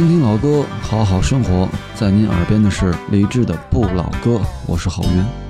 听听老歌，好好生活。在您耳边的是李志的《不老歌》，我是郝云。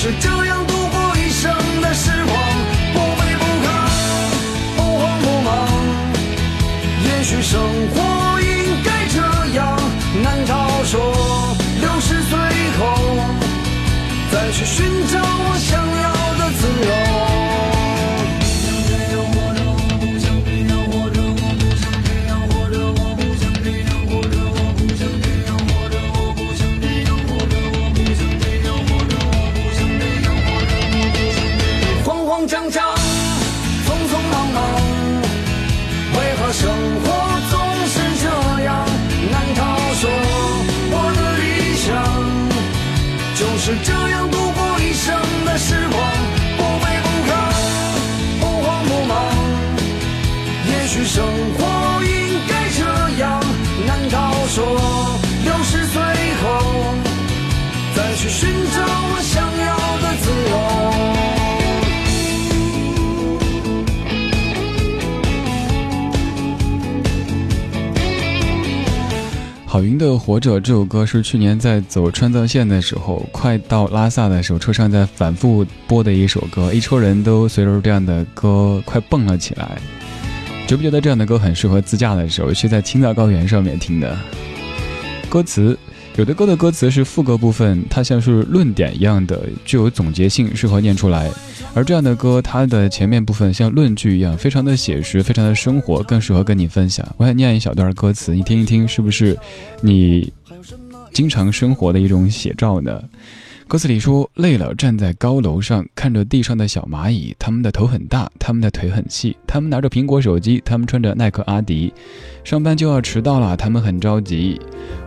是这样度过一生的时小云的《活着》这首歌是去年在走川藏线的时候，快到拉萨的时候，车上在反复播的一首歌，一车人都随着这样的歌快蹦了起来。觉不觉得这样的歌很适合自驾的时候，去在青藏高原上面听的？歌词。有的歌的歌词是副歌部分，它像是论点一样的，具有总结性，适合念出来；而这样的歌，它的前面部分像论据一样，非常的写实，非常的生活，更适合跟你分享。我想念一小段歌词，你听一听，是不是你经常生活的一种写照呢？歌词里说：“累了，站在高楼上，看着地上的小蚂蚁，他们的头很大，他们的腿很细，他们拿着苹果手机，他们穿着耐克阿迪，上班就要迟到了，他们很着急。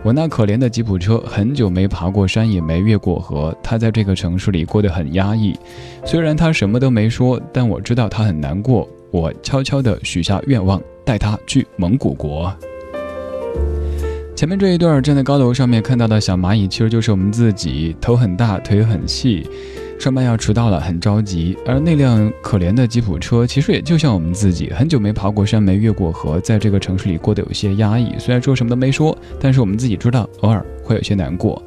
我那可怜的吉普车，很久没爬过山，也没越过河，它在这个城市里过得很压抑。虽然它什么都没说，但我知道它很难过。我悄悄地许下愿望，带它去蒙古国。”前面这一段站在高楼上面看到的小蚂蚁，其实就是我们自己，头很大，腿很细，上班要迟到了，很着急。而那辆可怜的吉普车，其实也就像我们自己，很久没爬过山，没越过河，在这个城市里过得有些压抑。虽然说什么都没说，但是我们自己知道，偶尔会有些难过。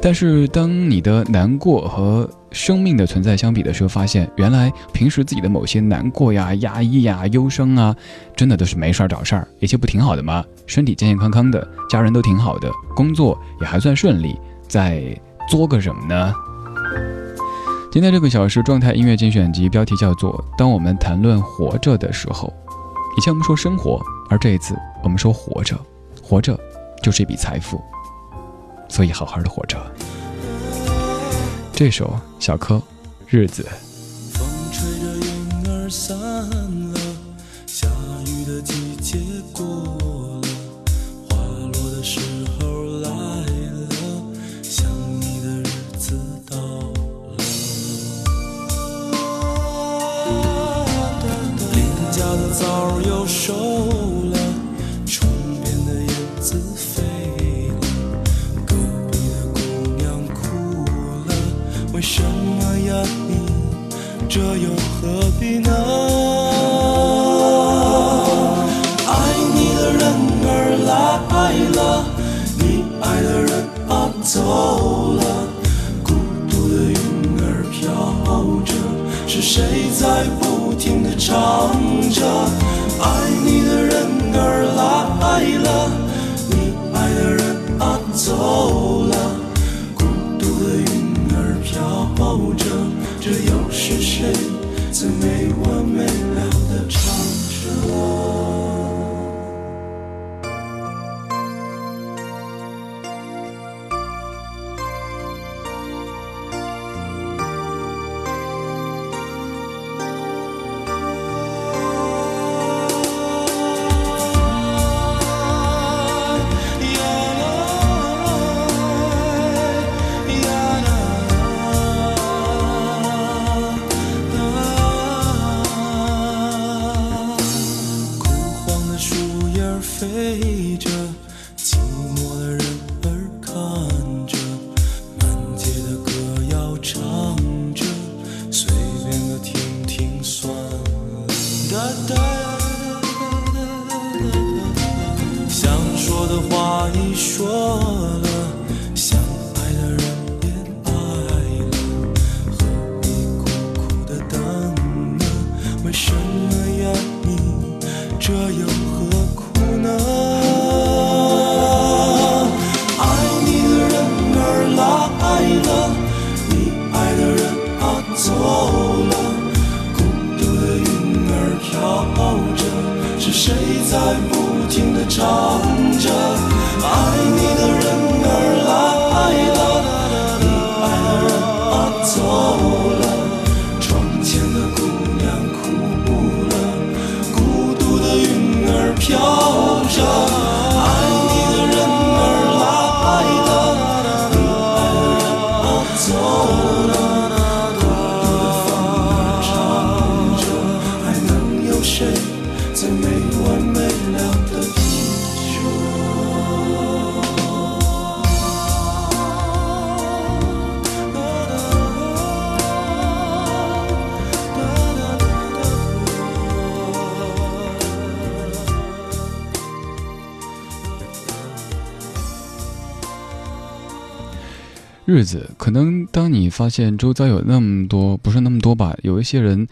但是当你的难过和生命的存在相比的时候，发现原来平时自己的某些难过呀、压抑呀、忧伤啊，真的都是没事儿找事儿，一切不挺好的吗？身体健健康康的，家人都挺好的，工作也还算顺利，在作个什么呢？今天这个小时状态音乐精选集标题叫做《当我们谈论活着的时候》，以前我们说生活，而这一次我们说活着，活着就是一笔财富，所以好好的活着。这首小柯，日子。停地唱着？爱你的人儿来了，你爱的人啊走了，孤独的云儿飘着。这又是谁在没完没了的唱着？子，可能当你发现周遭有那么多，不是那么多吧，有一些人，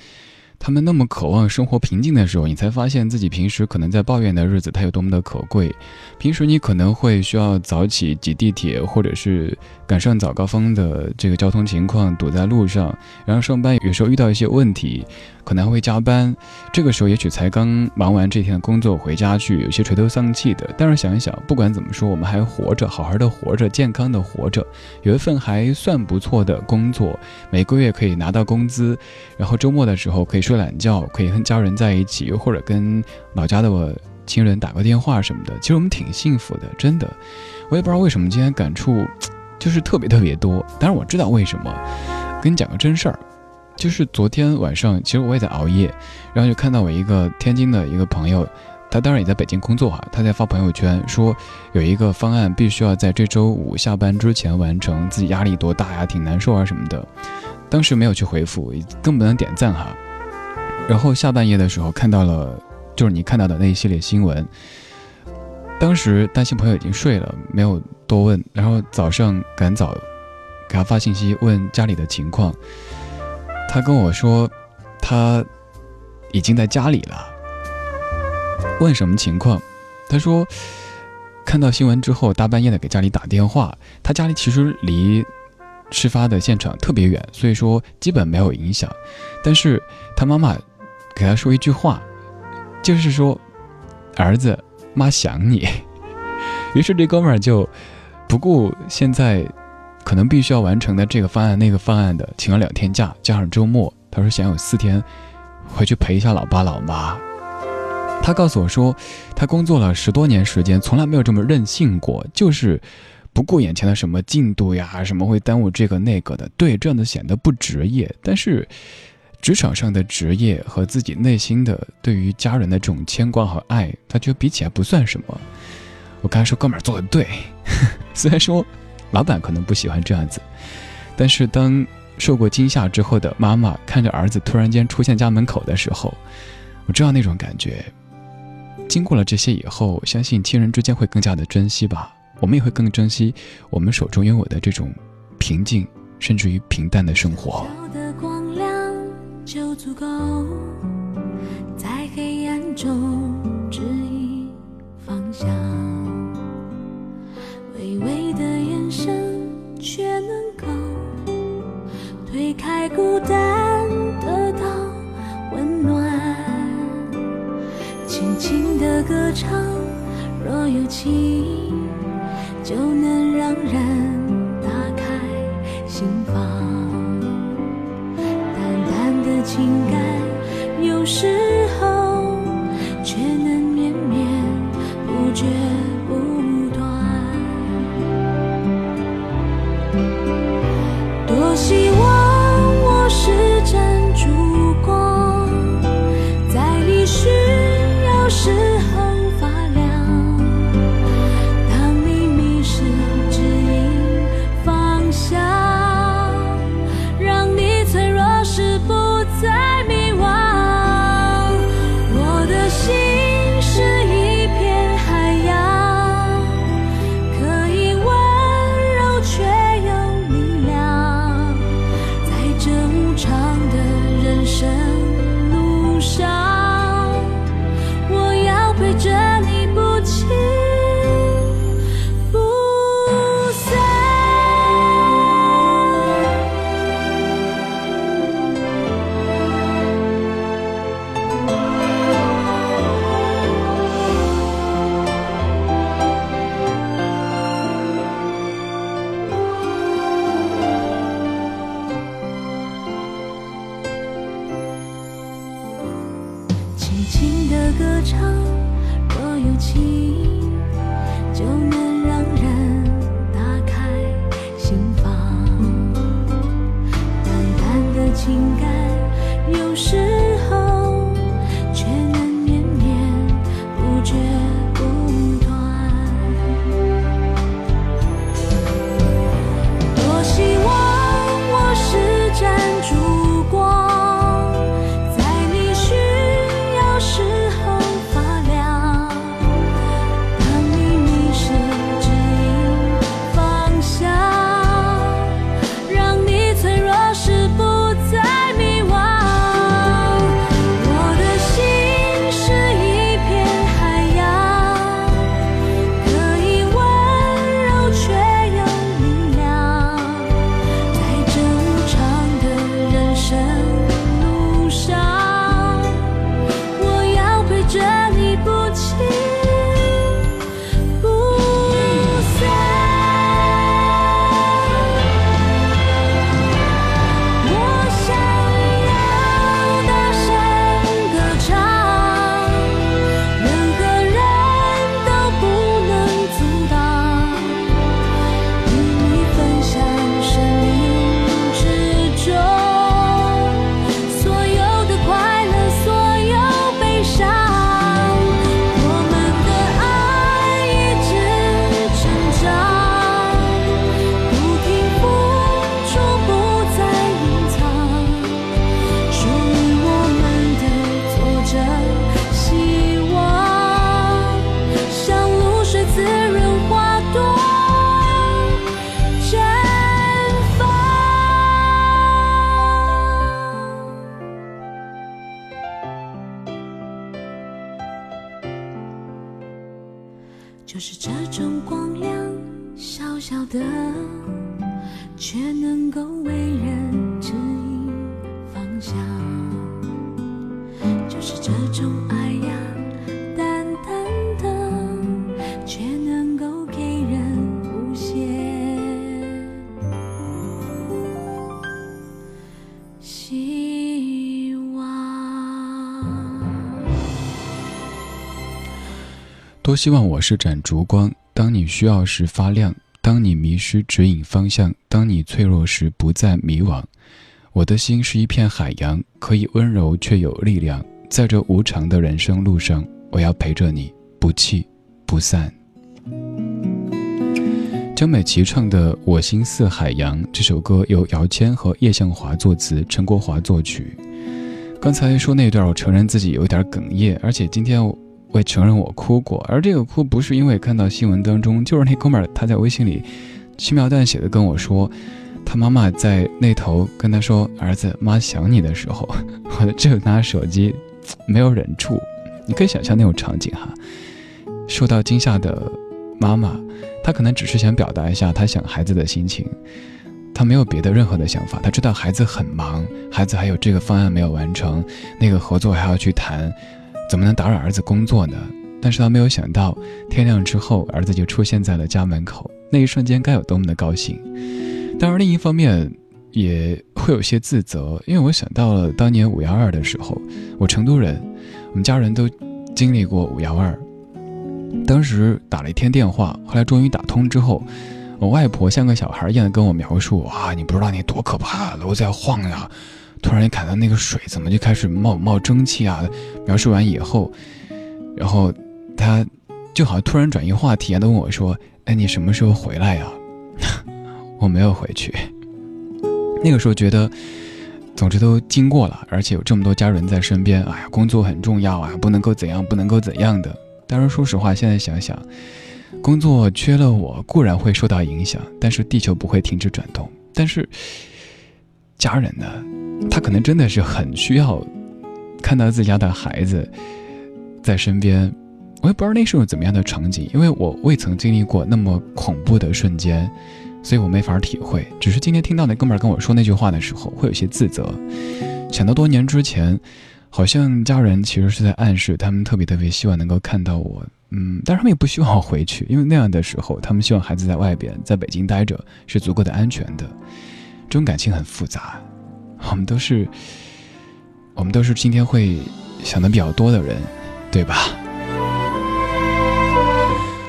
他们那么渴望生活平静的时候，你才发现自己平时可能在抱怨的日子，它有多么的可贵。平时你可能会需要早起挤地铁，或者是赶上早高峰的这个交通情况，堵在路上，然后上班有时候遇到一些问题，可能还会加班。这个时候也许才刚忙完这天的工作回家去，有些垂头丧气的。但是想一想，不管怎么说，我们还活着，好好的活着，健康的活着，有一份还算不错的工作，每个月可以拿到工资，然后周末的时候可以睡懒觉，可以跟家人在一起，或者跟老家的亲人打个电话什么的。其实我们挺幸福的，真的。我也不知道为什么今天感触 就是特别特别多，但是我知道为什么。跟你讲个真事儿。就是昨天晚上，其实我也在熬夜，然后就看到我一个天津的一个朋友，他当然也在北京工作哈，他在发朋友圈说有一个方案必须要在这周五下班之前完成，自己压力多大呀，挺难受啊什么的。当时没有去回复，更不能点赞哈。然后下半夜的时候看到了，就是你看到的那一系列新闻。当时担心朋友已经睡了，没有多问。然后早上赶早给他发信息问家里的情况，他跟我说他已经在家里了。问什么情况？他说看到新闻之后大半夜的给家里打电话，他家里其实离。事发的现场特别远，所以说基本没有影响。但是他妈妈给他说一句话，就是说：“儿子，妈想你。”于是这哥们儿就不顾现在可能必须要完成的这个方案那个方案的，请了两天假，加上周末，他说想有四天回去陪一下老爸老妈。他告诉我说，他工作了十多年时间，从来没有这么任性过，就是。不顾眼前的什么进度呀，什么会耽误这个那个的，对，这样的显得不职业。但是，职场上的职业和自己内心的对于家人的这种牵挂和爱，他觉得比起来不算什么。我刚才说哥们儿做的对，虽然说老板可能不喜欢这样子，但是当受过惊吓之后的妈妈看着儿子突然间出现家门口的时候，我知道那种感觉。经过了这些以后，相信亲人之间会更加的珍惜吧。我们也会更珍惜我们手中拥有的这种平静，甚至于平淡的生活。就足够，在黑暗中开孤单，得到温暖。轻轻的歌唱，若有情。就能让人打开心房，淡淡的情感，有时多希望我是盏烛光，当你需要时发亮，当你迷失指引方向，当你脆弱时不再迷惘。我的心是一片海洋，可以温柔却有力量。在这无常的人生路上，我要陪着你，不弃不散。江美琪唱的《我心似海洋》这首歌由姚谦和叶向华作词，陈国华作曲。刚才说那段，我承认自己有点哽咽，而且今天我也承认我哭过。而这个哭不是因为看到新闻当中，就是那哥们儿他在微信里轻描淡写的跟我说，他妈妈在那头跟他说：“儿子，妈想你”的时候，我就拿手机没有忍住。你可以想象那种场景哈，受到惊吓的妈妈。她可能只是想表达一下她想孩子的心情，他没有别的任何的想法。他知道孩子很忙，孩子还有这个方案没有完成，那个合作还要去谈，怎么能打扰儿子工作呢？但是他没有想到，天亮之后，儿子就出现在了家门口，那一瞬间该有多么的高兴。当然，另一方面也会有些自责，因为我想到了当年五幺二的时候，我成都人，我们家人都经历过五幺二。当时打了一天电话，后来终于打通之后，我外婆像个小孩一样的跟我描述：“哇，你不知道那多可怕，楼在晃呀！突然你看到那个水怎么就开始冒冒蒸汽啊？”描述完以后，然后他就好像突然转移话题，都问我说：“哎，你什么时候回来呀？” 我没有回去。那个时候觉得，总之都经过了，而且有这么多家人在身边，哎呀，工作很重要啊，不能够怎样，不能够怎样的。但是，说实话，现在想想，工作缺了我固然会受到影响，但是地球不会停止转动。但是家人呢，他可能真的是很需要看到自家的孩子在身边。我也不知道那是种怎么样的场景，因为我未曾经历过那么恐怖的瞬间，所以我没法体会。只是今天听到那哥们儿跟我说那句话的时候，会有些自责，想到多年之前。好像家人其实是在暗示，他们特别特别希望能够看到我，嗯，但是他们也不希望我回去，因为那样的时候，他们希望孩子在外边，在北京待着是足够的安全的。这种感情很复杂，我们都是，我们都是今天会想的比较多的人，对吧？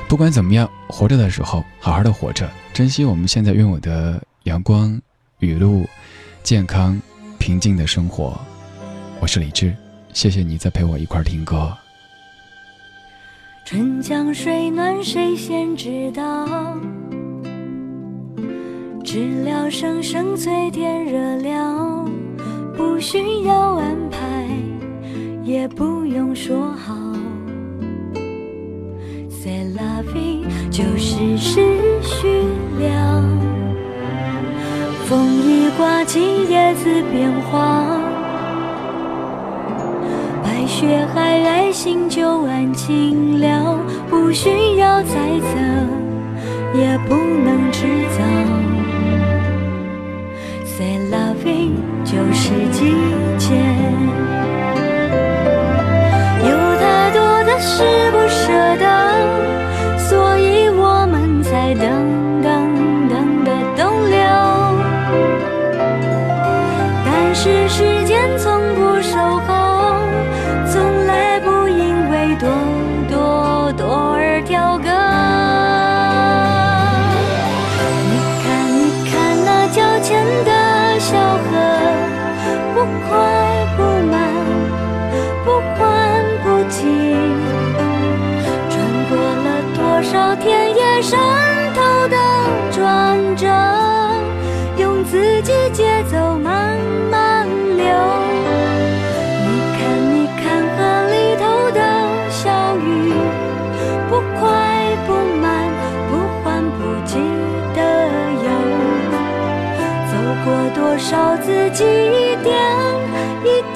不管怎么样，活着的时候好好的活着，珍惜我们现在拥有的阳光、雨露、健康、平静的生活。我是李志，谢谢你在陪我一块儿听歌。春江水暖谁先知道？知了声声催天热了，不需要安排，也不用说好。C'est la vie，就是时序了。风一刮起，叶子变黄。白雪皑皑，心就安静了，不需要猜测，也不能制造。就是季节。有太多的事少自己一点一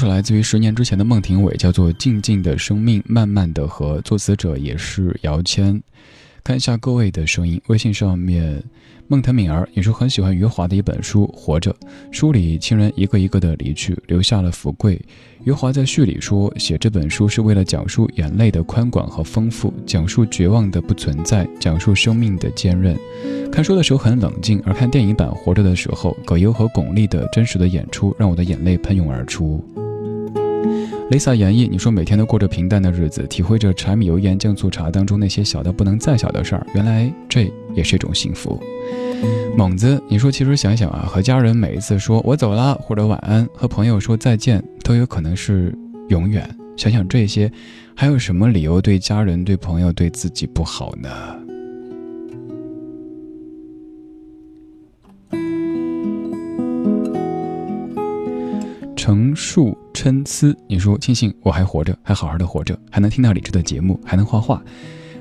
首来自于十年之前的孟庭苇，叫做《静静的生命，慢慢的和》，作词者也是姚谦。看一下各位的声音，微信上面。孟腾敏儿，也是很喜欢余华的一本书《活着》，书里亲人一个一个的离去，留下了福贵。余华在序里说，写这本书是为了讲述眼泪的宽广和丰富，讲述绝望的不存在，讲述生命的坚韧。看书的时候很冷静，而看电影版《活着》的时候，葛优和巩俐的真实的演出让我的眼泪喷涌而出。Lisa 演绎，你说每天都过着平淡的日子，体会着柴米油盐酱醋茶当中那些小的不能再小的事儿，原来这也是一种幸福。猛子，你说其实想想啊，和家人每一次说我走了或者晚安，和朋友说再见，都有可能是永远。想想这些，还有什么理由对家人、对朋友、对自己不好呢？成树参思，你说庆幸我还活着，还好好的活着，还能听到李志的节目，还能画画，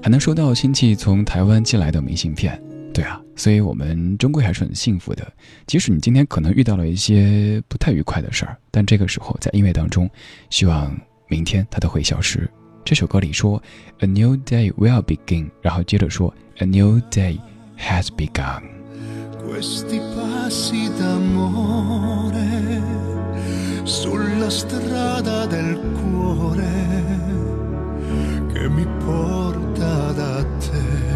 还能收到亲戚从台湾寄来的明信片。对啊，所以我们终归还是很幸福的。即使你今天可能遇到了一些不太愉快的事儿，但这个时候在音乐当中，希望明天它都会消失。这首歌里说，A new day will begin，然后接着说，A new day has begun。Sulla strada del cuore che mi porta da te.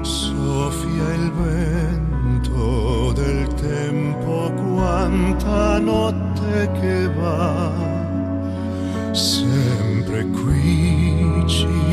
Soffia il vento del tempo, quanta notte che va, sempre qui ci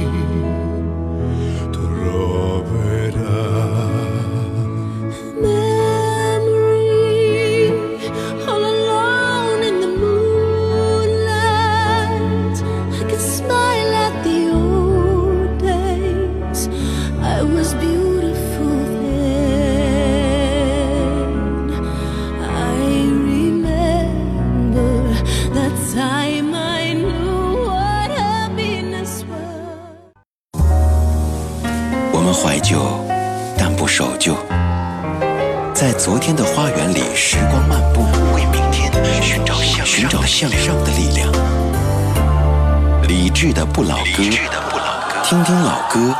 哥，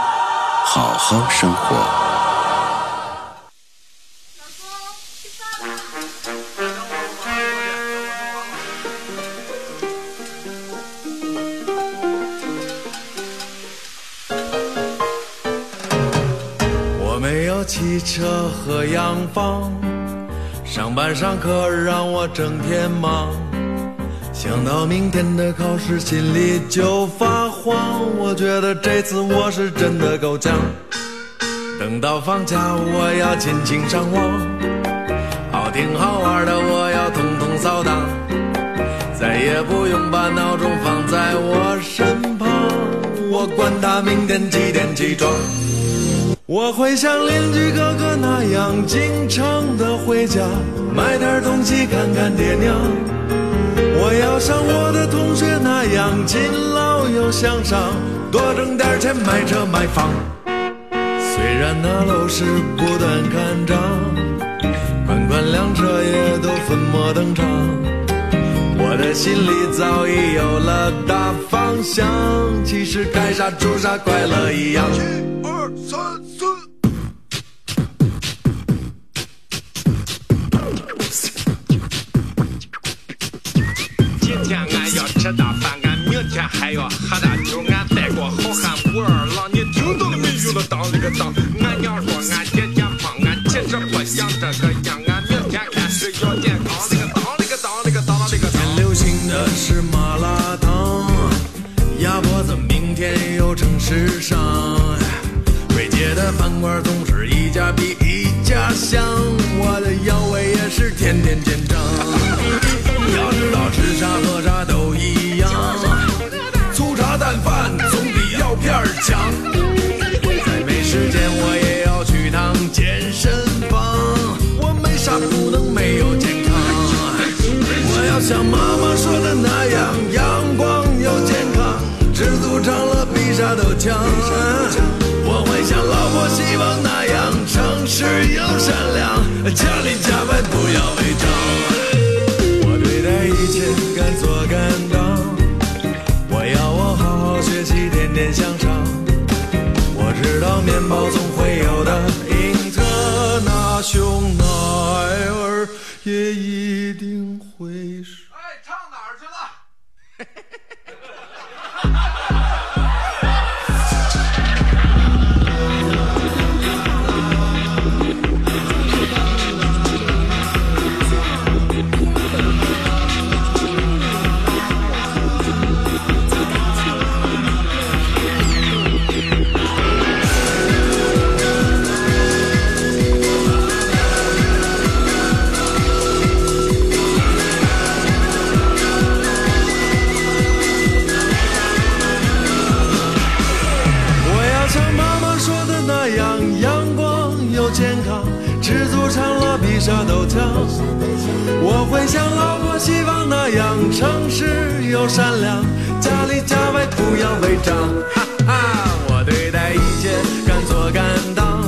好好生活。我没有汽车和洋房，上班上课让我整天忙。想到明天的考试，心里就发慌。我觉得这次我是真的够呛。等到放假，我要尽情上网，好听好玩的我要统统扫荡，再也不用把闹钟放在我身旁，我管他明天几点起床。我会像邻居哥哥那样经常的回家，买点东西看看爹娘。我要像我的同学那样勤劳又向上，多挣点钱买车买房。虽然那楼市不断看涨，款款辆车也都粉墨登场，我的心里早已有了大方向。其实该啥住啥，快乐一样。一二三俺娘说俺天天胖，俺其实不想这个样，俺明天开始要健康。那个当那个当那个当那个当。流行的是麻辣烫，鸭脖子明天又成时尚。瑞姐的饭馆总是一家比一家香，我的腰围也是天天见长。要知道吃啥喝啥都一样，粗茶淡饭总比药片强。事又善良，家里家外不要违章。我对待一切敢做敢当，我要我好好学习，天天向上。我知道面包总会有的，英特那熊奈又善良，家里家外不要违章。哈哈，我对待一切敢做敢当，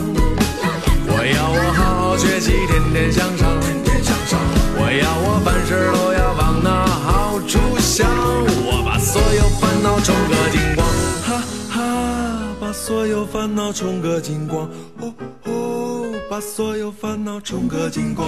我要我好好学习，天天向上。天天向上我要我凡事都要往那好处想，我把所有烦恼冲个精光，哈哈，把所有烦恼冲个精光，哦哦，把所有烦恼冲个精光。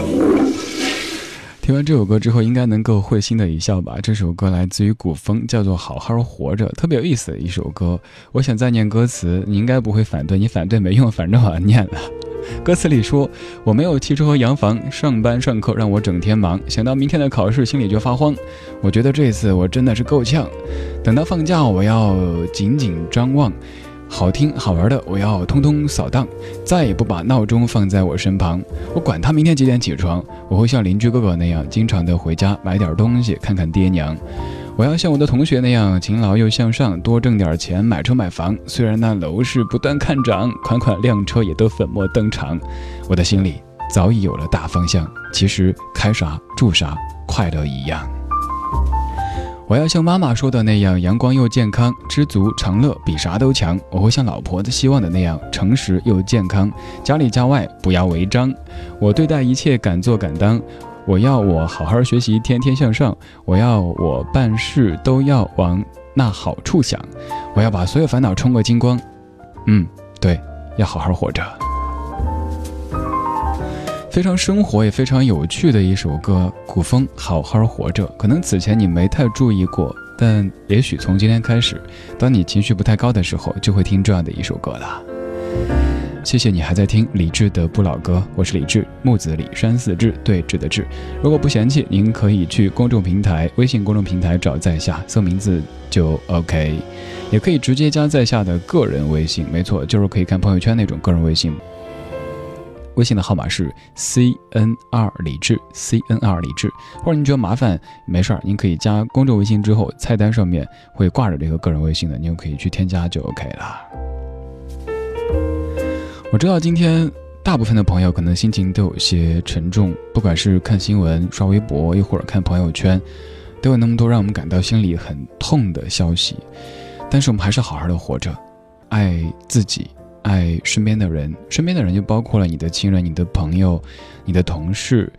听完这首歌之后，应该能够会心的一笑吧？这首歌来自于古风，叫做《好好活着》，特别有意思的一首歌。我想再念歌词，你应该不会反对，你反对没用，反正我要念了。歌词里说：“我没有汽车和洋房，上班上课让我整天忙，想到明天的考试，心里就发慌。我觉得这次我真的是够呛，等到放假，我要紧紧张望。”好听好玩的，我要通通扫荡，再也不把闹钟放在我身旁。我管他明天几点起床，我会像邻居哥哥那样，经常的回家买点东西，看看爹娘。我要像我的同学那样勤劳又向上，多挣点钱买车买房。虽然那楼市不断看涨，款款靓车也都粉墨登场。我的心里早已有了大方向，其实开啥住啥，快乐一样。我要像妈妈说的那样，阳光又健康，知足常乐比啥都强。我会像老婆子希望的那样，诚实又健康，家里家外不要违章。我对待一切敢做敢当。我要我好好学习，天天向上。我要我办事都要往那好处想。我要把所有烦恼冲个精光。嗯，对，要好好活着。非常生活也非常有趣的一首歌，古风《好好活着》。可能此前你没太注意过，但也许从今天开始，当你情绪不太高的时候，就会听这样的一首歌了。谢谢你还在听李志的不老歌，我是李志，木子李山寺志，对峙的志。如果不嫌弃，您可以去公众平台、微信公众平台找在下，搜名字就 OK，也可以直接加在下的个人微信，没错，就是可以看朋友圈那种个人微信。微信的号码是 C N R 李志，C N R 李志。或者您觉得麻烦，没事儿，您可以加公众微信之后，菜单上面会挂着这个个人微信的，您就可以去添加就 OK 了。我知道今天大部分的朋友可能心情都有些沉重，不管是看新闻、刷微博，又或者看朋友圈，都有那么多让我们感到心里很痛的消息。但是我们还是好好的活着，爱自己。爱身边的人，身边的人就包括了你的亲人、你的朋友、你的同事，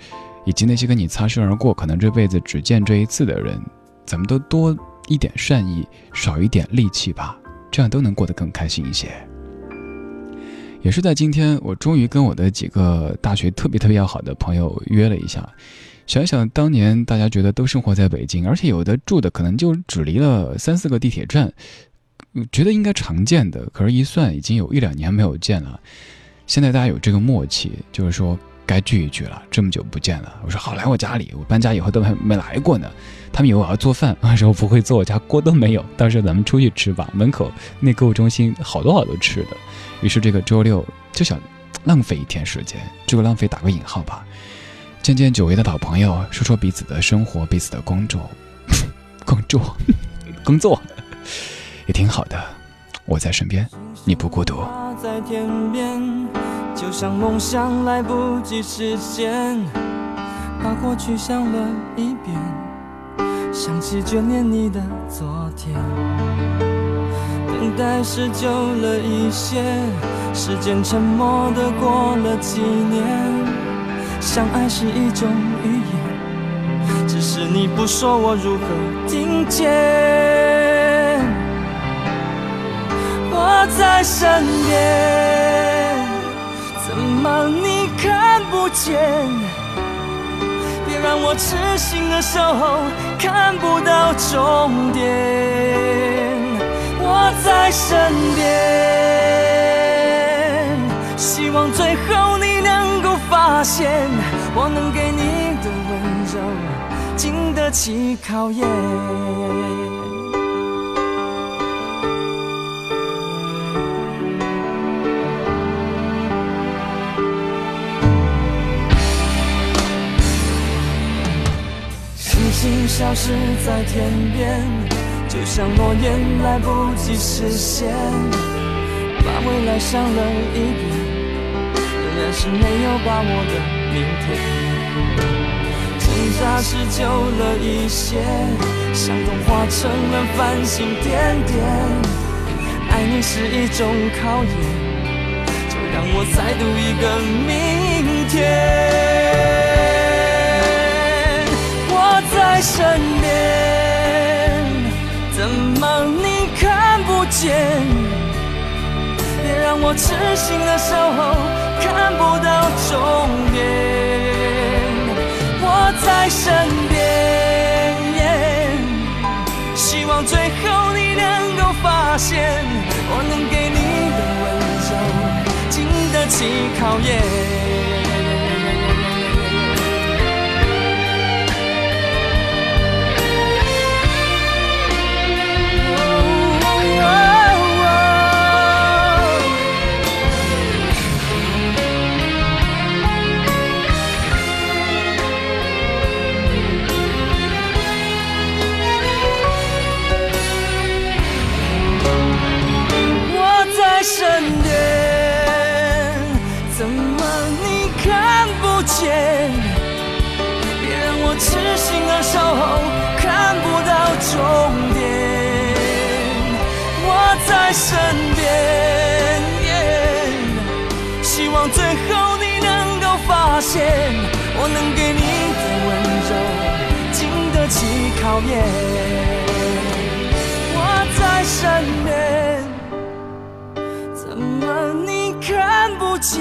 以及那些跟你擦身而过、可能这辈子只见这一次的人。咱们都多一点善意，少一点戾气吧，这样都能过得更开心一些。也是在今天，我终于跟我的几个大学特别特别要好的朋友约了一下。想想当年，大家觉得都生活在北京，而且有的住的可能就只离了三四个地铁站。觉得应该常见的，可是，一算已经有一两年没有见了。现在大家有这个默契，就是说该聚一聚了。这么久不见了，我说好来我家里，我搬家以后都还没来过呢。他们以为我要做饭，我说我不会做，我家锅都没有。到时候咱们出去吃吧，门口那购物中心好多好多吃的。于是这个周六就想浪费一天时间，这个浪费打个引号吧，见见久违的老朋友，说说彼此的生活，彼此的工作，工作，工作。也挺好的，我在身边，你不孤独。在天边，就像梦想来不及实现，把过去想了一遍，想起眷恋你的昨天。等待是久了一些，时间沉默的过了几年，相爱是一种语言，只是你不说，我如何听见？我在身边，怎么你看不见？别让我痴心的守候，看不到终点。我在身边，希望最后你能够发现，我能给你的温柔经得起考验。星星消失在天边。就像诺言来不及实现，把未来想了一遍，仍然是没有把握的明天。挣扎是久了一些，想动化成了繁星点点。爱你是一种考验，就让我再赌一个明天。在身边。怎么你看不见？别让我痴心的守候，看不到终点。我在身边，希望最后你能够发现，我能给你的温柔经得起考验。身边，希望最后你能够发现，我能给你的温柔经得起考验。我在身边，怎么你看不见？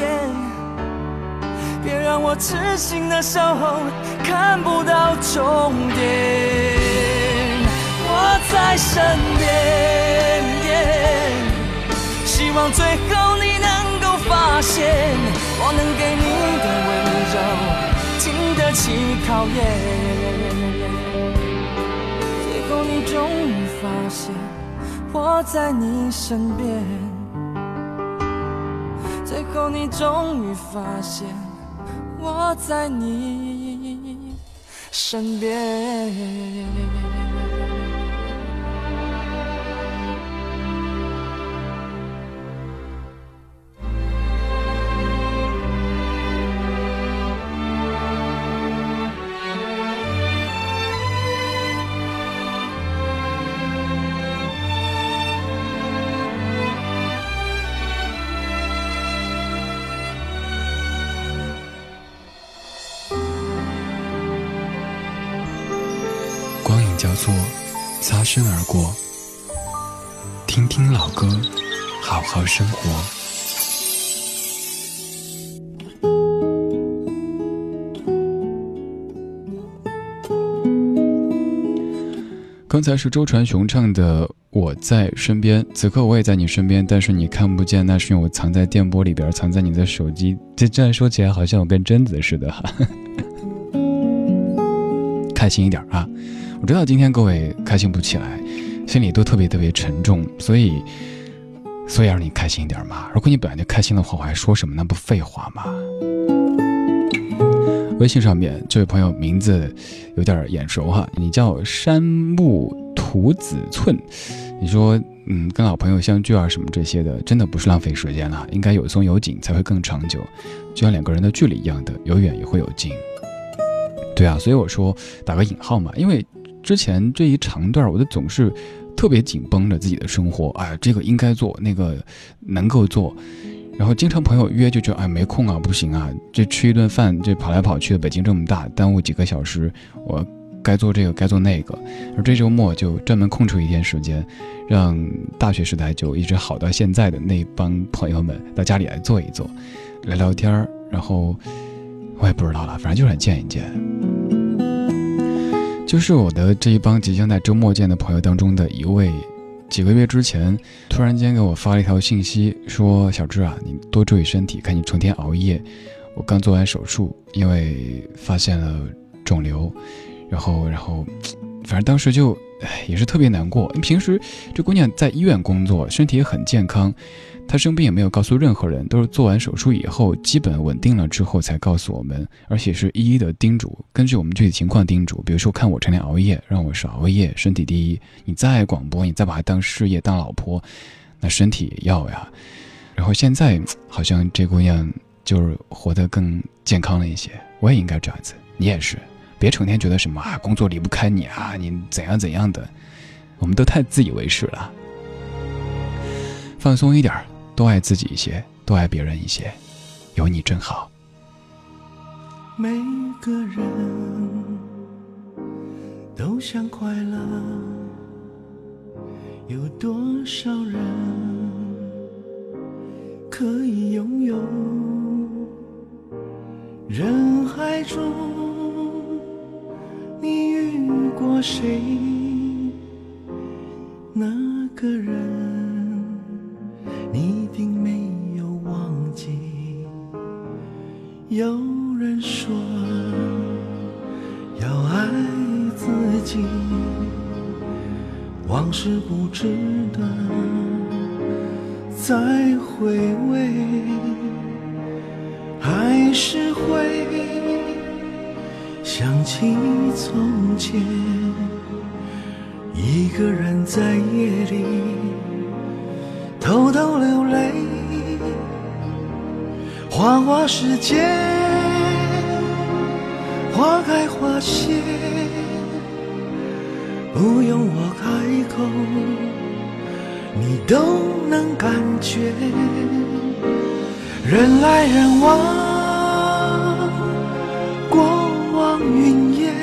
别让我痴心的守候，看不到终点。我在身边。希望最后你能够发现，我能给你的温柔经得起考验。最后你终于发现，我在你身边。最后你终于发现，我在你身边。叫做擦身而过，听听老歌，好好生活。刚才是周传雄唱的《我在身边》，此刻我也在你身边，但是你看不见，那是因为我藏在电波里边，藏在你的手机。这这样说起来，好像我跟贞子似的哈。开心一点啊！我知道今天各位开心不起来，心里都特别特别沉重，所以，所以让你开心一点嘛。如果你本来就开心的话，我还说什么？那不废话吗？微信上面这位朋友名字有点眼熟哈，你叫山木土子寸。你说，嗯，跟老朋友相聚啊什么这些的，真的不是浪费时间了，应该有松有紧才会更长久，就像两个人的距离一样的，有远也会有近。对啊，所以我说打个引号嘛，因为。之前这一长段，我都总是特别紧绷着自己的生活，哎，这个应该做，那个能够做，然后经常朋友约就觉得哎没空啊，不行啊，这吃一顿饭这跑来跑去的，北京这么大，耽误几个小时，我该做这个该做那个。而这周末就专门空出一天时间，让大学时代就一直好到现在的那帮朋友们到家里来坐一坐，聊聊天儿。然后我也不知道了，反正就想见一见。就是我的这一帮即将在周末见的朋友当中的一位。几个月之前，突然间给我发了一条信息，说：“小志啊，你多注意身体，看你成天熬夜。我刚做完手术，因为发现了肿瘤，然后，然后，反正当时就，也是特别难过。平时这姑娘在医院工作，身体也很健康。”他生病也没有告诉任何人，都是做完手术以后基本稳定了之后才告诉我们，而且是一一的叮嘱，根据我们具体情况叮嘱。比如说看我成天熬夜，让我少熬夜，身体第一。你再爱广播，你再把它当事业当老婆，那身体也要呀。然后现在好像这姑娘就是活得更健康了一些，我也应该这样子。你也是，别成天觉得什么啊工作离不开你啊，你怎样怎样的，我们都太自以为是了，放松一点儿。多爱自己一些，多爱别人一些，有你真好。每个人都想快乐，有多少人可以拥有？人海中，你遇过谁？那个人？你一定没有忘记。有人说要爱自己，往事不值得再回味，还是会想起从前，一个人在夜里。偷偷流泪，花花世界，花开花谢，不用我开口，你都能感觉。人来人往，过往云烟，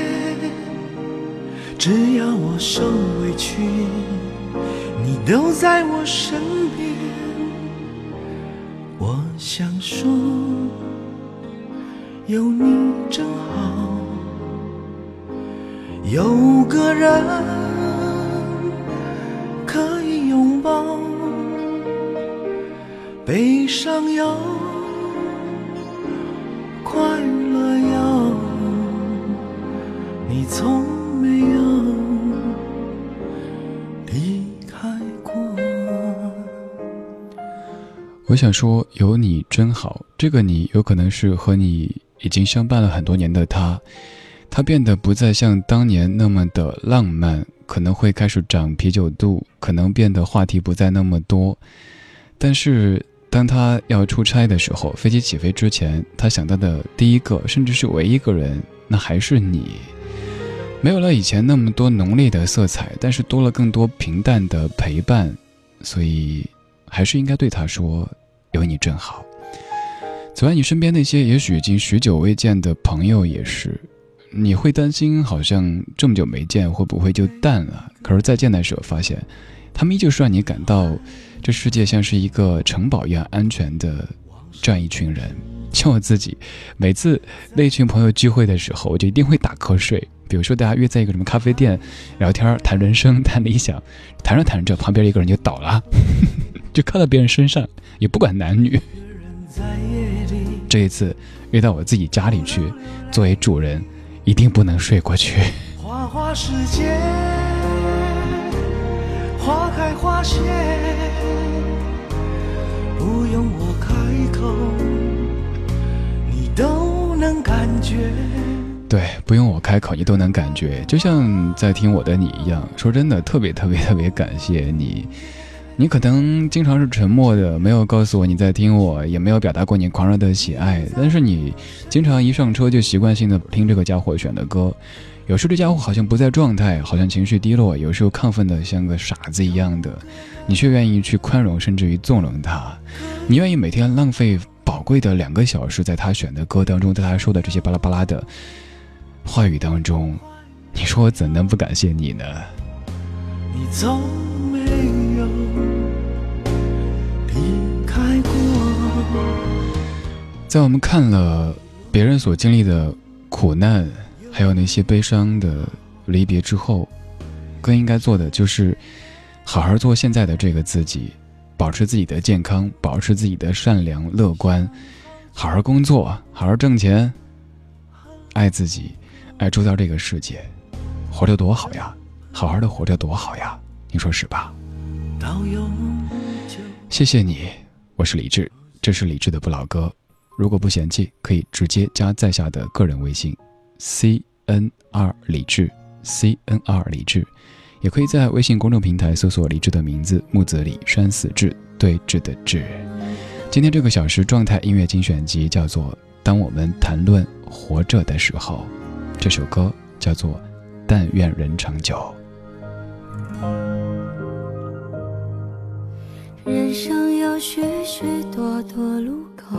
只要我受委屈，你都在我身边。我想说，有你真好，有个人可以拥抱，悲伤有，我想说，有你真好。这个你有可能是和你已经相伴了很多年的他，他变得不再像当年那么的浪漫，可能会开始长啤酒肚，可能变得话题不再那么多。但是当他要出差的时候，飞机起飞之前，他想到的第一个，甚至是唯一一个人，那还是你。没有了以前那么多浓烈的色彩，但是多了更多平淡的陪伴，所以还是应该对他说。有你真好。此外，你身边那些也许已经许久未见的朋友也是，你会担心好像这么久没见会不会就淡了？可是再见的时候发现，他们依旧是让你感到这世界像是一个城堡一样安全的这样一群人。像我自己，每次那群朋友聚会的时候，我就一定会打瞌睡。比如说大家约在一个什么咖啡店聊天谈人生谈理想，谈着谈着旁边一个人就倒了。就靠到别人身上，也不管男女。这一次约到我自己家里去，作为主人，一定不能睡过去。花花世界，花开花谢，不用我开口，你都能感觉。对，不用我开口，你都能感觉，就像在听我的你一样。说真的，特别特别特别感谢你。你可能经常是沉默的，没有告诉我你在听我，也没有表达过你狂热的喜爱。但是你经常一上车就习惯性的听这个家伙选的歌，有时候这家伙好像不在状态，好像情绪低落，有时候亢奋的像个傻子一样的，你却愿意去宽容，甚至于纵容他。你愿意每天浪费宝贵的两个小时在他选的歌当中，在他说的这些巴拉巴拉的话语当中，你说我怎能不感谢你呢？你从在我们看了别人所经历的苦难，还有那些悲伤的离别之后，更应该做的就是好好做现在的这个自己，保持自己的健康，保持自己的善良乐观，好好工作，好好挣钱，爱自己，爱周遭这个世界，活着多好呀！好好的活着多好呀，你说是吧？谢谢你，我是李志，这是李志的不老歌。如果不嫌弃，可以直接加在下的个人微信，c n 二李志，c n 二李志，也可以在微信公众平台搜索李志的名字木子李山死志对峙的志。今天这个小时状态音乐精选集叫做《当我们谈论活着的时候》，这首歌叫做《但愿人长久》。人生有许许多多路口，